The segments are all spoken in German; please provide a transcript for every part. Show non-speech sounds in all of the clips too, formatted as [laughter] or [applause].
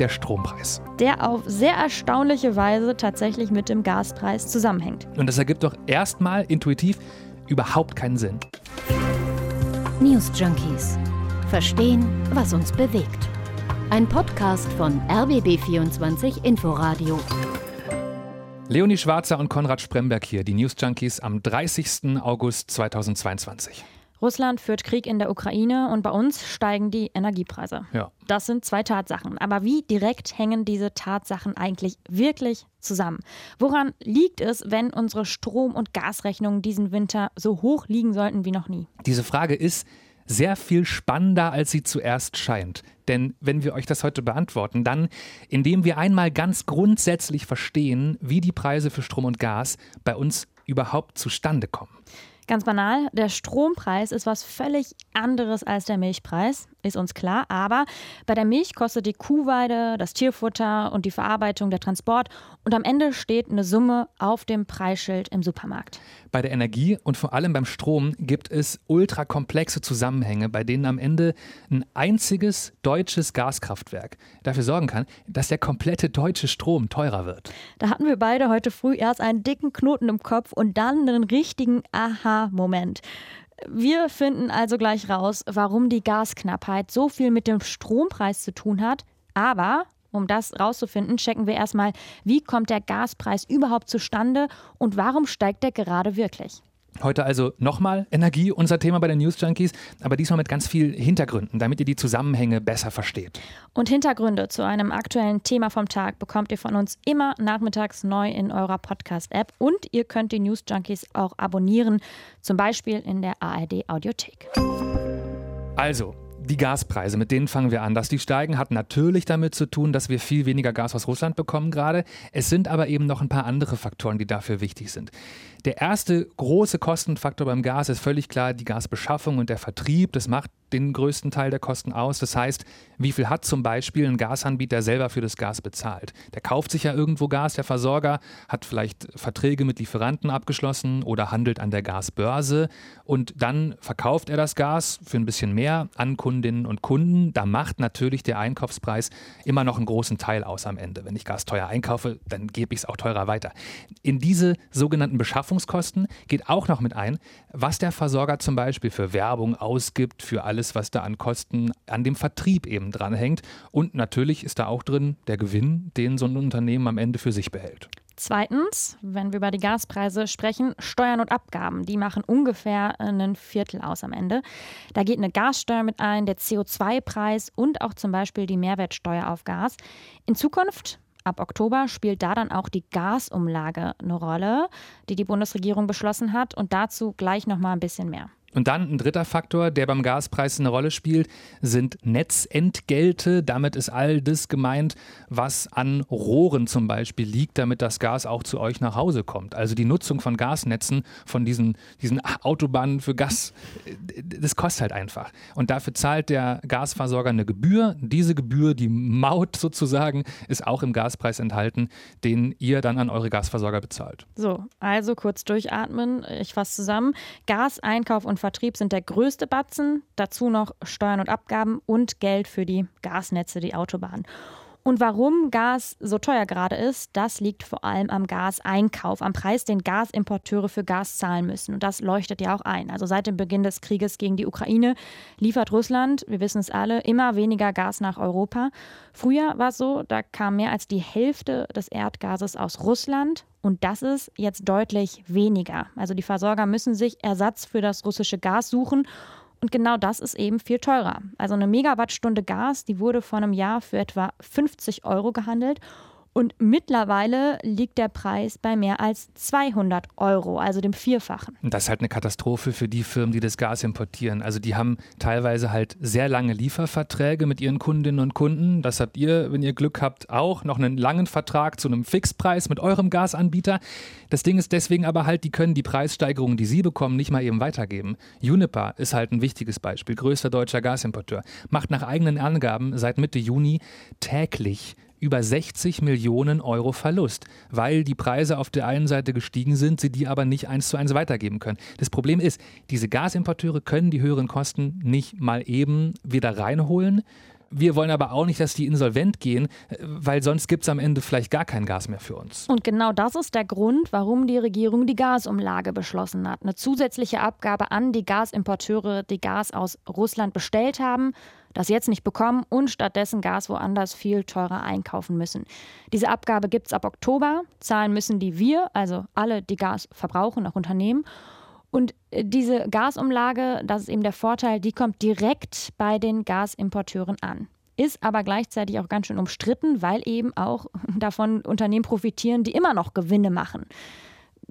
der Strompreis. Der auf sehr erstaunliche Weise tatsächlich mit dem Gaspreis zusammenhängt. Und das ergibt doch erstmal intuitiv überhaupt keinen Sinn. News Junkies. Verstehen, was uns bewegt. Ein Podcast von RBB24 Inforadio. Leonie Schwarzer und Konrad Spremberg hier, die News Junkies am 30. August 2022. Russland führt Krieg in der Ukraine und bei uns steigen die Energiepreise. Ja. Das sind zwei Tatsachen. Aber wie direkt hängen diese Tatsachen eigentlich wirklich zusammen? Woran liegt es, wenn unsere Strom- und Gasrechnungen diesen Winter so hoch liegen sollten wie noch nie? Diese Frage ist sehr viel spannender, als sie zuerst scheint. Denn wenn wir euch das heute beantworten, dann indem wir einmal ganz grundsätzlich verstehen, wie die Preise für Strom und Gas bei uns überhaupt zustande kommen. Ganz banal, der Strompreis ist was völlig anderes als der Milchpreis, ist uns klar. Aber bei der Milch kostet die Kuhweide, das Tierfutter und die Verarbeitung der Transport. Und am Ende steht eine Summe auf dem Preisschild im Supermarkt. Bei der Energie und vor allem beim Strom gibt es ultrakomplexe Zusammenhänge, bei denen am Ende ein einziges deutsches Gaskraftwerk dafür sorgen kann, dass der komplette deutsche Strom teurer wird. Da hatten wir beide heute früh erst einen dicken Knoten im Kopf und dann einen richtigen Aha-Moment. Wir finden also gleich raus, warum die Gasknappheit so viel mit dem Strompreis zu tun hat. Aber um das rauszufinden, checken wir erstmal, wie kommt der Gaspreis überhaupt zustande und warum steigt der gerade wirklich? Heute also nochmal Energie, unser Thema bei den News Junkies, aber diesmal mit ganz viel Hintergründen, damit ihr die Zusammenhänge besser versteht. Und Hintergründe zu einem aktuellen Thema vom Tag bekommt ihr von uns immer nachmittags neu in eurer Podcast-App und ihr könnt die News Junkies auch abonnieren, zum Beispiel in der ARD Audiothek. Also, die Gaspreise, mit denen fangen wir an. Dass die steigen, hat natürlich damit zu tun, dass wir viel weniger Gas aus Russland bekommen gerade. Es sind aber eben noch ein paar andere Faktoren, die dafür wichtig sind. Der erste große Kostenfaktor beim Gas ist völlig klar die Gasbeschaffung und der Vertrieb. Das macht den größten Teil der Kosten aus. Das heißt, wie viel hat zum Beispiel ein Gasanbieter selber für das Gas bezahlt? Der kauft sich ja irgendwo Gas, der Versorger hat vielleicht Verträge mit Lieferanten abgeschlossen oder handelt an der Gasbörse und dann verkauft er das Gas für ein bisschen mehr an Kundinnen und Kunden. Da macht natürlich der Einkaufspreis immer noch einen großen Teil aus am Ende. Wenn ich Gas teuer einkaufe, dann gebe ich es auch teurer weiter. In diese sogenannten Beschaffungen Beschaffungskosten geht auch noch mit ein, was der Versorger zum Beispiel für Werbung ausgibt, für alles, was da an Kosten an dem Vertrieb eben dranhängt. Und natürlich ist da auch drin der Gewinn, den so ein Unternehmen am Ende für sich behält. Zweitens, wenn wir über die Gaspreise sprechen, Steuern und Abgaben, die machen ungefähr ein Viertel aus am Ende. Da geht eine Gassteuer mit ein, der CO2-Preis und auch zum Beispiel die Mehrwertsteuer auf Gas. In Zukunft Ab Oktober spielt da dann auch die Gasumlage eine Rolle, die die Bundesregierung beschlossen hat und dazu gleich noch mal ein bisschen mehr. Und dann ein dritter Faktor, der beim Gaspreis eine Rolle spielt, sind Netzentgelte. Damit ist all das gemeint, was an Rohren zum Beispiel liegt, damit das Gas auch zu euch nach Hause kommt. Also die Nutzung von Gasnetzen, von diesen, diesen Autobahnen für Gas, das kostet halt einfach. Und dafür zahlt der Gasversorger eine Gebühr. Diese Gebühr, die Maut sozusagen, ist auch im Gaspreis enthalten, den ihr dann an eure Gasversorger bezahlt. So, also kurz durchatmen. Ich fasse zusammen. Gaseinkauf und Vertrieb sind der größte Batzen, dazu noch Steuern und Abgaben und Geld für die Gasnetze, die Autobahnen. Und warum Gas so teuer gerade ist, das liegt vor allem am Gaseinkauf, am Preis, den Gasimporteure für Gas zahlen müssen. Und das leuchtet ja auch ein. Also seit dem Beginn des Krieges gegen die Ukraine liefert Russland, wir wissen es alle, immer weniger Gas nach Europa. Früher war es so, da kam mehr als die Hälfte des Erdgases aus Russland. Und das ist jetzt deutlich weniger. Also die Versorger müssen sich Ersatz für das russische Gas suchen. Und genau das ist eben viel teurer. Also eine Megawattstunde Gas, die wurde vor einem Jahr für etwa 50 Euro gehandelt und mittlerweile liegt der Preis bei mehr als 200 Euro, also dem Vierfachen. Das ist halt eine Katastrophe für die Firmen, die das Gas importieren. Also die haben teilweise halt sehr lange Lieferverträge mit ihren Kundinnen und Kunden. Das habt ihr, wenn ihr Glück habt, auch noch einen langen Vertrag zu einem Fixpreis mit eurem Gasanbieter. Das Ding ist deswegen aber halt, die können die Preissteigerungen, die sie bekommen, nicht mal eben weitergeben. Juniper ist halt ein wichtiges Beispiel, größter deutscher Gasimporteur, macht nach eigenen Angaben seit Mitte Juni täglich über 60 Millionen Euro Verlust, weil die Preise auf der einen Seite gestiegen sind, sie die aber nicht eins zu eins weitergeben können. Das Problem ist, diese Gasimporteure können die höheren Kosten nicht mal eben wieder reinholen Wir wollen aber auch nicht, dass die insolvent gehen, weil sonst gibt es am Ende vielleicht gar kein Gas mehr für uns. Und genau das ist der Grund, warum die Regierung die Gasumlage beschlossen hat. Eine zusätzliche Abgabe an die Gasimporteure, die Gas aus Russland bestellt haben das jetzt nicht bekommen und stattdessen Gas woanders viel teurer einkaufen müssen. Diese Abgabe gibt es ab Oktober. Zahlen müssen die wir, also alle, die Gas verbrauchen, auch Unternehmen. Und äh, diese Gasumlage, das ist eben der Vorteil, die kommt direkt bei den Gasimporteuren an. Ist aber gleichzeitig auch ganz schön umstritten, weil eben auch [laughs] davon Unternehmen profitieren, die immer noch Gewinne machen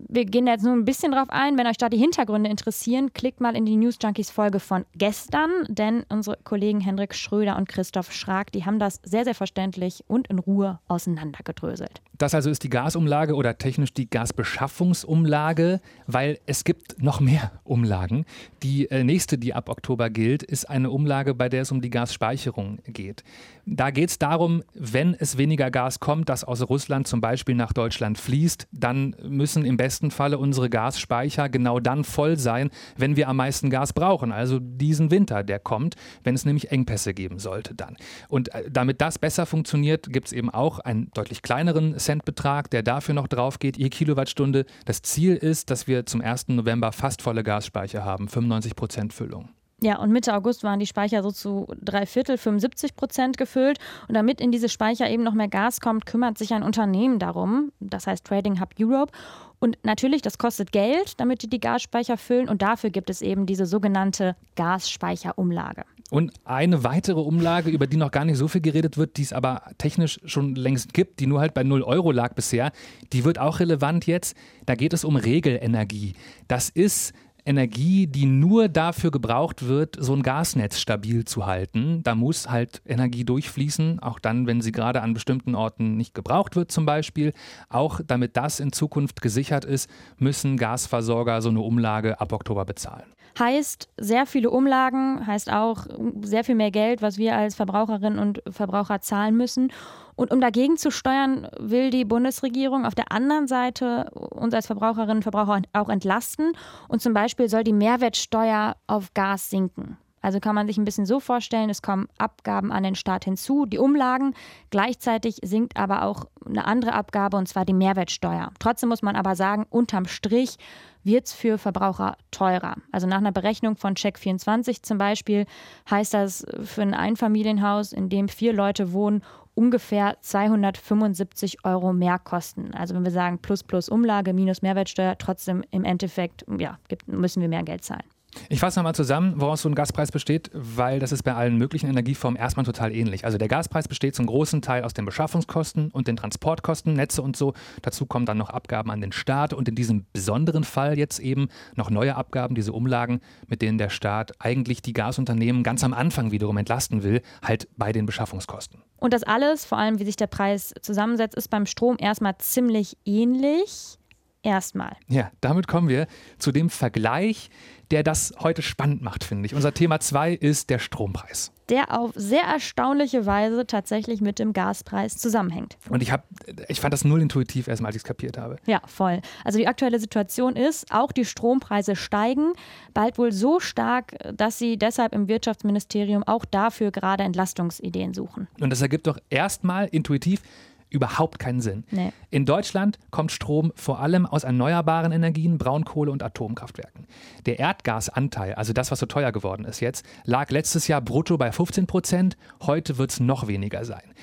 wir gehen jetzt nur ein bisschen drauf ein. Wenn euch da die Hintergründe interessieren, klickt mal in die News Junkies Folge von gestern, denn unsere Kollegen Hendrik Schröder und Christoph Schrag, die haben das sehr, sehr verständlich und in Ruhe auseinandergedröselt. Das also ist die Gasumlage oder technisch die Gasbeschaffungsumlage, weil es gibt noch mehr Umlagen. Die äh, nächste, die ab Oktober gilt, ist eine Umlage, bei der es um die Gasspeicherung geht. Da geht es darum, wenn es weniger Gas kommt, das aus Russland zum Beispiel nach Deutschland fließt, dann müssen im besten Falle unsere Gasspeicher genau dann voll sein, wenn wir am meisten Gas brauchen. Also diesen Winter, der kommt, wenn es nämlich Engpässe geben sollte dann. Und äh, damit das besser funktioniert, gibt es eben auch einen deutlich kleineren Centbetrag, der dafür noch drauf geht, je Kilowattstunde. Das Ziel ist, dass wir zum 1. November fast volle Gasspeicher haben, 95 Prozent Füllung. Ja, und Mitte August waren die Speicher so zu drei Viertel, 75 Prozent gefüllt. Und damit in diese Speicher eben noch mehr Gas kommt, kümmert sich ein Unternehmen darum, das heißt Trading Hub Europe. Und natürlich, das kostet Geld, damit die die Gasspeicher füllen. Und dafür gibt es eben diese sogenannte Gasspeicherumlage. Und eine weitere Umlage, über die noch gar nicht so viel geredet wird, die es aber technisch schon längst gibt, die nur halt bei 0 Euro lag bisher, die wird auch relevant jetzt. Da geht es um Regelenergie. Das ist Energie, die nur dafür gebraucht wird, so ein Gasnetz stabil zu halten. Da muss halt Energie durchfließen, auch dann, wenn sie gerade an bestimmten Orten nicht gebraucht wird zum Beispiel. Auch damit das in Zukunft gesichert ist, müssen Gasversorger so eine Umlage ab Oktober bezahlen. Heißt sehr viele Umlagen, heißt auch sehr viel mehr Geld, was wir als Verbraucherinnen und Verbraucher zahlen müssen. Und um dagegen zu steuern, will die Bundesregierung auf der anderen Seite uns als Verbraucherinnen und Verbraucher auch entlasten. Und zum Beispiel soll die Mehrwertsteuer auf Gas sinken. Also kann man sich ein bisschen so vorstellen, es kommen Abgaben an den Staat hinzu, die Umlagen. Gleichzeitig sinkt aber auch eine andere Abgabe, und zwar die Mehrwertsteuer. Trotzdem muss man aber sagen, unterm Strich wird es für Verbraucher teurer. Also nach einer Berechnung von Check24 zum Beispiel heißt das für ein Einfamilienhaus, in dem vier Leute wohnen, ungefähr 275 Euro mehr kosten. Also wenn wir sagen plus plus Umlage minus Mehrwertsteuer, trotzdem im Endeffekt ja, müssen wir mehr Geld zahlen. Ich fasse nochmal zusammen, woraus so ein Gaspreis besteht, weil das ist bei allen möglichen Energieformen erstmal total ähnlich. Also der Gaspreis besteht zum großen Teil aus den Beschaffungskosten und den Transportkosten, Netze und so. Dazu kommen dann noch Abgaben an den Staat und in diesem besonderen Fall jetzt eben noch neue Abgaben, diese Umlagen, mit denen der Staat eigentlich die Gasunternehmen ganz am Anfang wiederum entlasten will, halt bei den Beschaffungskosten. Und das alles, vor allem wie sich der Preis zusammensetzt, ist beim Strom erstmal ziemlich ähnlich. Erstmal. Ja, damit kommen wir zu dem Vergleich, der das heute spannend macht, finde ich. Unser Thema 2 ist der Strompreis. Der auf sehr erstaunliche Weise tatsächlich mit dem Gaspreis zusammenhängt. Und ich, hab, ich fand das null intuitiv erstmal, als ich es kapiert habe. Ja, voll. Also die aktuelle Situation ist, auch die Strompreise steigen, bald wohl so stark, dass sie deshalb im Wirtschaftsministerium auch dafür gerade Entlastungsideen suchen. Und das ergibt doch erstmal intuitiv überhaupt keinen Sinn. Nee. In Deutschland kommt Strom vor allem aus erneuerbaren Energien, Braunkohle und Atomkraftwerken. Der Erdgasanteil, also das, was so teuer geworden ist jetzt, lag letztes Jahr brutto bei 15 Prozent. Heute wird es noch weniger sein.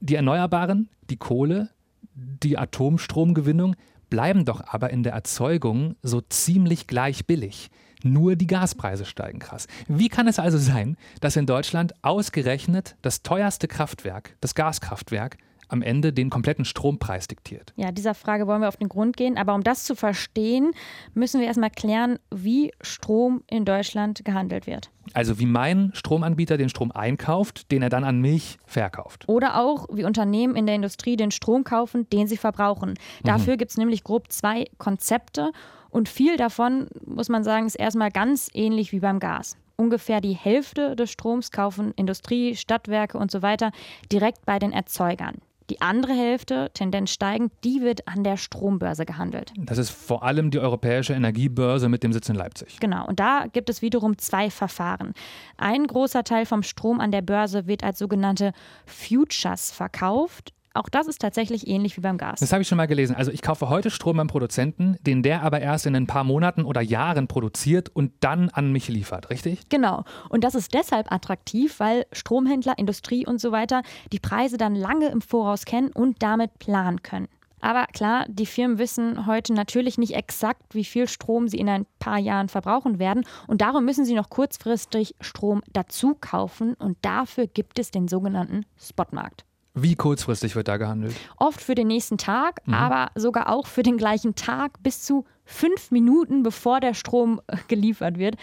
Die Erneuerbaren, die Kohle, die Atomstromgewinnung bleiben doch aber in der Erzeugung so ziemlich gleich billig. Nur die Gaspreise steigen krass. Wie kann es also sein, dass in Deutschland ausgerechnet das teuerste Kraftwerk, das Gaskraftwerk, am Ende den kompletten Strompreis diktiert? Ja, dieser Frage wollen wir auf den Grund gehen. Aber um das zu verstehen, müssen wir erstmal klären, wie Strom in Deutschland gehandelt wird. Also wie mein Stromanbieter den Strom einkauft, den er dann an mich verkauft. Oder auch wie Unternehmen in der Industrie den Strom kaufen, den sie verbrauchen. Dafür mhm. gibt es nämlich grob zwei Konzepte und viel davon, muss man sagen, ist erstmal ganz ähnlich wie beim Gas. Ungefähr die Hälfte des Stroms kaufen Industrie, Stadtwerke und so weiter direkt bei den Erzeugern. Die andere Hälfte, Tendenz steigend, die wird an der Strombörse gehandelt. Das ist vor allem die Europäische Energiebörse mit dem Sitz in Leipzig. Genau, und da gibt es wiederum zwei Verfahren. Ein großer Teil vom Strom an der Börse wird als sogenannte Futures verkauft. Auch das ist tatsächlich ähnlich wie beim Gas. Das habe ich schon mal gelesen. Also ich kaufe heute Strom beim Produzenten, den der aber erst in ein paar Monaten oder Jahren produziert und dann an mich liefert, richtig? Genau. Und das ist deshalb attraktiv, weil Stromhändler, Industrie und so weiter die Preise dann lange im Voraus kennen und damit planen können. Aber klar, die Firmen wissen heute natürlich nicht exakt, wie viel Strom sie in ein paar Jahren verbrauchen werden. Und darum müssen sie noch kurzfristig Strom dazu kaufen. Und dafür gibt es den sogenannten Spotmarkt. Wie kurzfristig wird da gehandelt? Oft für den nächsten Tag, mhm. aber sogar auch für den gleichen Tag bis zu fünf Minuten, bevor der Strom äh, geliefert wird.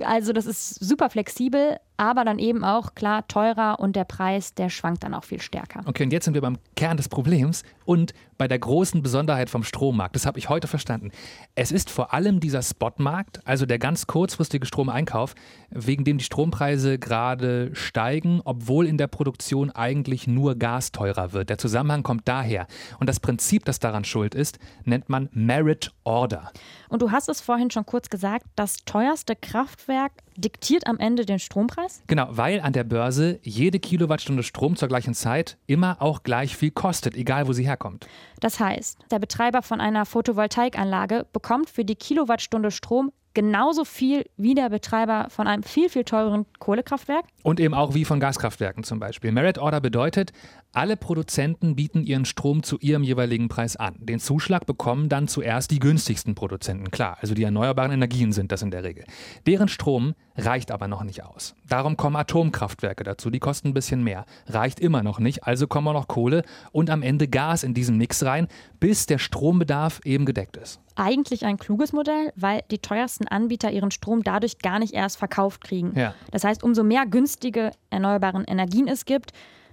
Also das ist super flexibel, aber dann eben auch klar teurer und der Preis, der schwankt dann auch viel stärker. Okay, und jetzt sind wir beim Kern des Problems und bei der großen Besonderheit vom Strommarkt. Das habe ich heute verstanden. Es ist vor allem dieser Spotmarkt, also der ganz kurzfristige Stromeinkauf, wegen dem die Strompreise gerade steigen, obwohl in der Produktion eigentlich nur Gas teurer wird. Der Zusammenhang kommt daher. Und das Prinzip, das daran schuld ist, nennt man Merit Order. Und du hast es vorhin schon kurz gesagt, das teuerste Kraftwerk diktiert am Ende den Strompreis? Genau, weil an der Börse jede Kilowattstunde Strom zur gleichen Zeit immer auch gleich viel kostet, egal wo sie herkommt. Das heißt, der Betreiber von einer Photovoltaikanlage bekommt für die Kilowattstunde Strom genauso viel wie der Betreiber von einem viel, viel teureren Kohlekraftwerk. Und eben auch wie von Gaskraftwerken zum Beispiel. Merit Order bedeutet, alle Produzenten bieten ihren Strom zu ihrem jeweiligen Preis an. Den Zuschlag bekommen dann zuerst die günstigsten Produzenten, klar, also die erneuerbaren Energien sind das in der Regel. Deren Strom reicht aber noch nicht aus. Darum kommen Atomkraftwerke dazu, die kosten ein bisschen mehr. Reicht immer noch nicht, also kommen auch noch Kohle und am Ende Gas in diesen Mix rein, bis der Strombedarf eben gedeckt ist eigentlich ein kluges Modell, weil die teuersten Anbieter ihren Strom dadurch gar nicht erst verkauft kriegen. Ja. Das heißt, umso mehr günstige erneuerbaren Energien es gibt,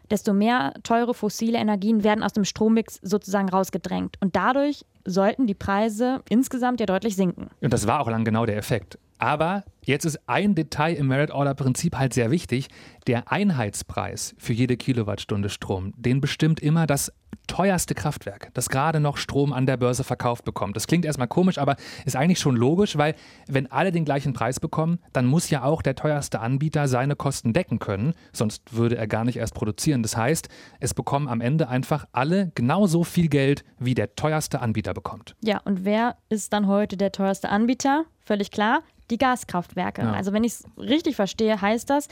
desto mehr teure fossile Energien werden aus dem Strommix sozusagen rausgedrängt. Und dadurch sollten die Preise insgesamt ja deutlich sinken. Und das war auch lang genau der Effekt. Aber jetzt ist ein Detail im Merit Order Prinzip halt sehr wichtig. Der Einheitspreis für jede Kilowattstunde Strom, den bestimmt immer das teuerste Kraftwerk, das gerade noch Strom an der Börse verkauft bekommt. Das klingt erstmal komisch, aber ist eigentlich schon logisch, weil wenn alle den gleichen Preis bekommen, dann muss ja auch der teuerste Anbieter seine Kosten decken können, sonst würde er gar nicht erst produzieren. Das heißt, es bekommen am Ende einfach alle genauso viel Geld, wie der teuerste Anbieter bekommt. Ja, und wer ist dann heute der teuerste Anbieter? Völlig klar, die Gaskraftwerke. Ja. Also wenn ich es richtig verstehe, heißt das,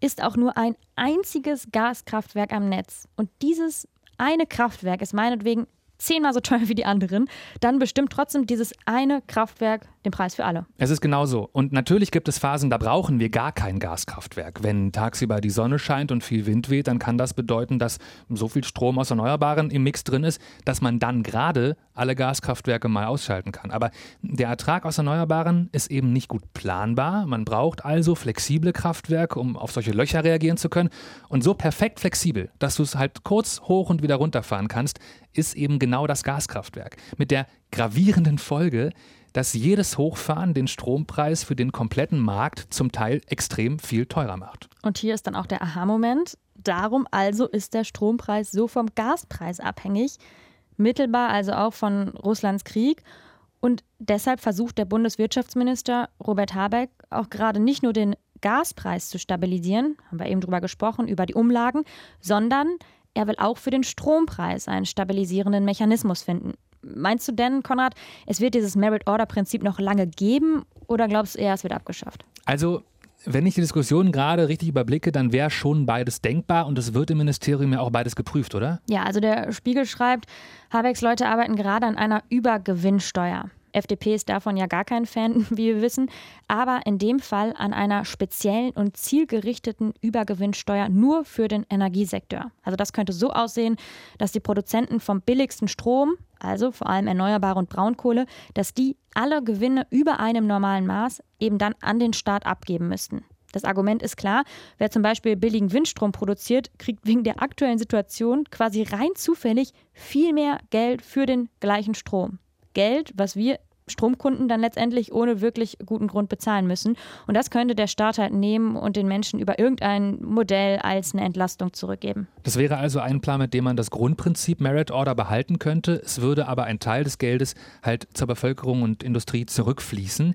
ist auch nur ein einziges Gaskraftwerk am Netz. Und dieses eine Kraftwerk ist meinetwegen zehnmal so teuer wie die anderen, dann bestimmt trotzdem dieses eine Kraftwerk den Preis für alle. Es ist genau so. Und natürlich gibt es Phasen, da brauchen wir gar kein Gaskraftwerk. Wenn tagsüber die Sonne scheint und viel Wind weht, dann kann das bedeuten, dass so viel Strom aus Erneuerbaren im Mix drin ist, dass man dann gerade alle Gaskraftwerke mal ausschalten kann. Aber der Ertrag aus Erneuerbaren ist eben nicht gut planbar. Man braucht also flexible Kraftwerke, um auf solche Löcher reagieren zu können. Und so perfekt flexibel, dass du es halt kurz hoch und wieder runterfahren kannst, ist eben genau das Gaskraftwerk. Mit der gravierenden Folge, dass jedes Hochfahren den Strompreis für den kompletten Markt zum Teil extrem viel teurer macht. Und hier ist dann auch der Aha-Moment. Darum also ist der Strompreis so vom Gaspreis abhängig, mittelbar also auch von Russlands Krieg. Und deshalb versucht der Bundeswirtschaftsminister Robert Habeck auch gerade nicht nur den Gaspreis zu stabilisieren, haben wir eben drüber gesprochen, über die Umlagen, sondern er will auch für den Strompreis einen stabilisierenden Mechanismus finden. Meinst du denn, Konrad, es wird dieses Merit-Order-Prinzip noch lange geben oder glaubst du eher, es wird abgeschafft? Also wenn ich die Diskussion gerade richtig überblicke, dann wäre schon beides denkbar und es wird im Ministerium ja auch beides geprüft, oder? Ja, also der Spiegel schreibt, Habecks Leute arbeiten gerade an einer Übergewinnsteuer. FDP ist davon ja gar kein Fan, [laughs] wie wir wissen, aber in dem Fall an einer speziellen und zielgerichteten Übergewinnsteuer nur für den Energiesektor. Also das könnte so aussehen, dass die Produzenten vom billigsten Strom, also vor allem Erneuerbare und Braunkohle, dass die alle Gewinne über einem normalen Maß eben dann an den Staat abgeben müssten. Das Argument ist klar, wer zum Beispiel billigen Windstrom produziert, kriegt wegen der aktuellen Situation quasi rein zufällig viel mehr Geld für den gleichen Strom. Geld, was wir Stromkunden dann letztendlich ohne wirklich guten Grund bezahlen müssen. Und das könnte der Staat halt nehmen und den Menschen über irgendein Modell als eine Entlastung zurückgeben. Das wäre also ein Plan, mit dem man das Grundprinzip Merit Order behalten könnte. Es würde aber ein Teil des Geldes halt zur Bevölkerung und Industrie zurückfließen.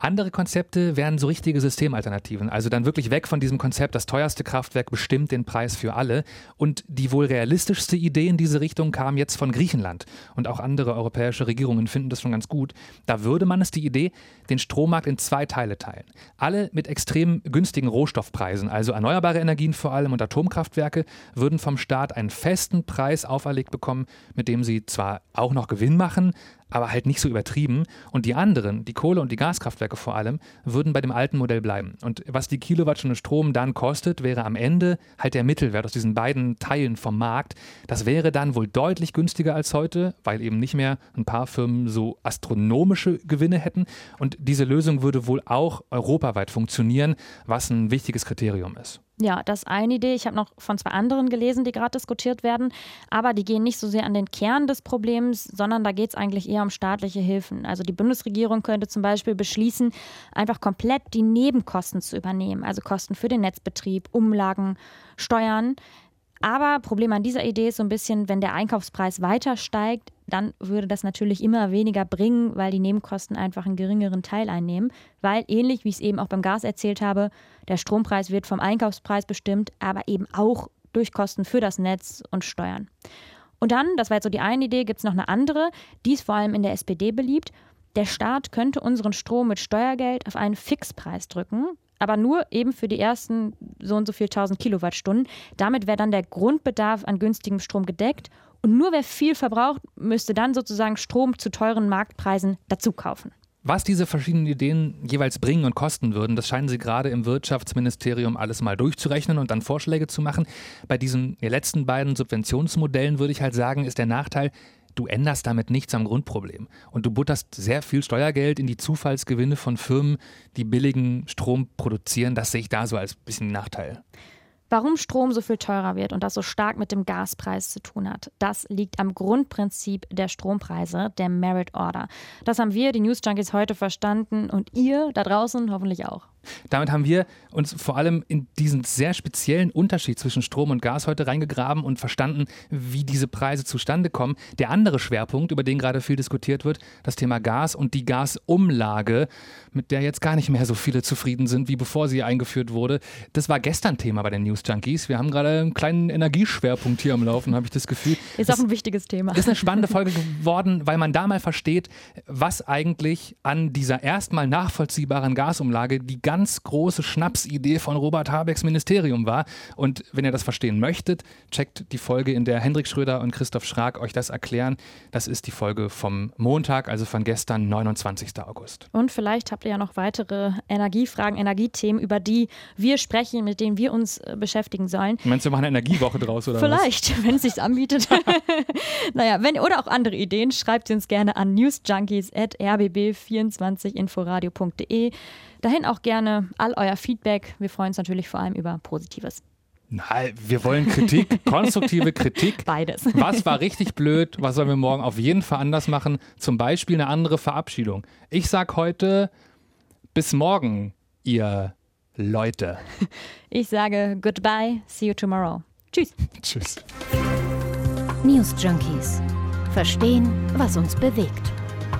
Andere Konzepte wären so richtige Systemalternativen. Also dann wirklich weg von diesem Konzept, das teuerste Kraftwerk bestimmt den Preis für alle. Und die wohl realistischste Idee in diese Richtung kam jetzt von Griechenland. Und auch andere europäische Regierungen finden das schon ganz gut. Da würde man es die Idee, den Strommarkt in zwei Teile teilen. Alle mit extrem günstigen Rohstoffpreisen, also erneuerbare Energien vor allem und Atomkraftwerke, würden vom Staat einen festen Preis auferlegt bekommen, mit dem sie zwar auch noch Gewinn machen, aber halt nicht so übertrieben. Und die anderen, die Kohle- und die Gaskraftwerke vor allem, würden bei dem alten Modell bleiben. Und was die Kilowattstunde Strom dann kostet, wäre am Ende halt der Mittelwert aus diesen beiden Teilen vom Markt. Das wäre dann wohl deutlich günstiger als heute, weil eben nicht mehr ein paar Firmen so astronomische Gewinne hätten. Und diese Lösung würde wohl auch europaweit funktionieren, was ein wichtiges Kriterium ist. Ja, das ist eine Idee. Ich habe noch von zwei anderen gelesen, die gerade diskutiert werden. Aber die gehen nicht so sehr an den Kern des Problems, sondern da geht es eigentlich eher um staatliche Hilfen. Also die Bundesregierung könnte zum Beispiel beschließen, einfach komplett die Nebenkosten zu übernehmen. Also Kosten für den Netzbetrieb, Umlagen, Steuern. Aber Problem an dieser Idee ist so ein bisschen, wenn der Einkaufspreis weiter steigt, dann würde das natürlich immer weniger bringen, weil die Nebenkosten einfach einen geringeren Teil einnehmen. Weil ähnlich wie ich es eben auch beim Gas erzählt habe, der Strompreis wird vom Einkaufspreis bestimmt, aber eben auch durch Kosten für das Netz und Steuern. Und dann, das war jetzt so die eine Idee, gibt es noch eine andere, die ist vor allem in der SPD beliebt. Der Staat könnte unseren Strom mit Steuergeld auf einen Fixpreis drücken aber nur eben für die ersten so und so viel 1000 Kilowattstunden. Damit wäre dann der Grundbedarf an günstigem Strom gedeckt und nur wer viel verbraucht, müsste dann sozusagen Strom zu teuren Marktpreisen dazu kaufen. Was diese verschiedenen Ideen jeweils bringen und kosten würden, das scheinen sie gerade im Wirtschaftsministerium alles mal durchzurechnen und dann Vorschläge zu machen. Bei diesen letzten beiden Subventionsmodellen würde ich halt sagen, ist der Nachteil, du änderst damit nichts am Grundproblem. Und du butterst sehr viel Steuergeld in die Zufallsgewinne von Firmen, die billigen Strom produzieren. Das sehe ich da so als bisschen Nachteil. Warum Strom so viel teurer wird und das so stark mit dem Gaspreis zu tun hat, das liegt am Grundprinzip der Strompreise, der Merit Order. Das haben wir, die News Junkies, heute verstanden und ihr da draußen hoffentlich auch. Damit haben wir uns vor allem in diesen sehr speziellen Unterschied zwischen Strom und Gas heute reingegraben und verstanden, wie diese Preise zustande kommen. Der andere Schwerpunkt, über den gerade viel diskutiert wird, das Thema Gas und die Gasumlage, mit der jetzt gar nicht mehr so viele zufrieden sind, wie bevor sie eingeführt wurde. Das war gestern Thema bei den News Junkies. Wir haben gerade einen kleinen Energieschwerpunkt hier am Laufen, habe ich das Gefühl. Ist das auch ein wichtiges Thema. Ist eine spannende Folge [laughs] geworden, weil man da mal versteht, was eigentlich an dieser erstmal nachvollziehbaren Gasumlage die ganz große Schnapsidee von Robert Habecks Ministerium war. Und wenn ihr das verstehen möchtet, checkt die Folge, in der Hendrik Schröder und Christoph Schrag euch das erklären. Das ist die Folge vom Montag, also von gestern, 29. August. Und vielleicht habt ihr ja noch weitere Energiefragen, Energiethemen, über die wir sprechen, mit denen wir uns äh, beschäftigen sollen. Meinst du, wir machen eine Energiewoche draus oder Vielleicht, [laughs] wenn es sich anbietet. [laughs] naja, wenn, oder auch andere Ideen, schreibt sie uns gerne an newsjunkies.rbb24inforadio.de. Dahin auch gerne all euer Feedback. Wir freuen uns natürlich vor allem über Positives. Nein, wir wollen Kritik, [laughs] konstruktive Kritik. Beides. Was war richtig blöd? Was sollen wir morgen auf jeden Fall anders machen? Zum Beispiel eine andere Verabschiedung. Ich sag heute bis morgen, ihr Leute. Ich sage goodbye, see you tomorrow. Tschüss. Tschüss. News Junkies. Verstehen, was uns bewegt.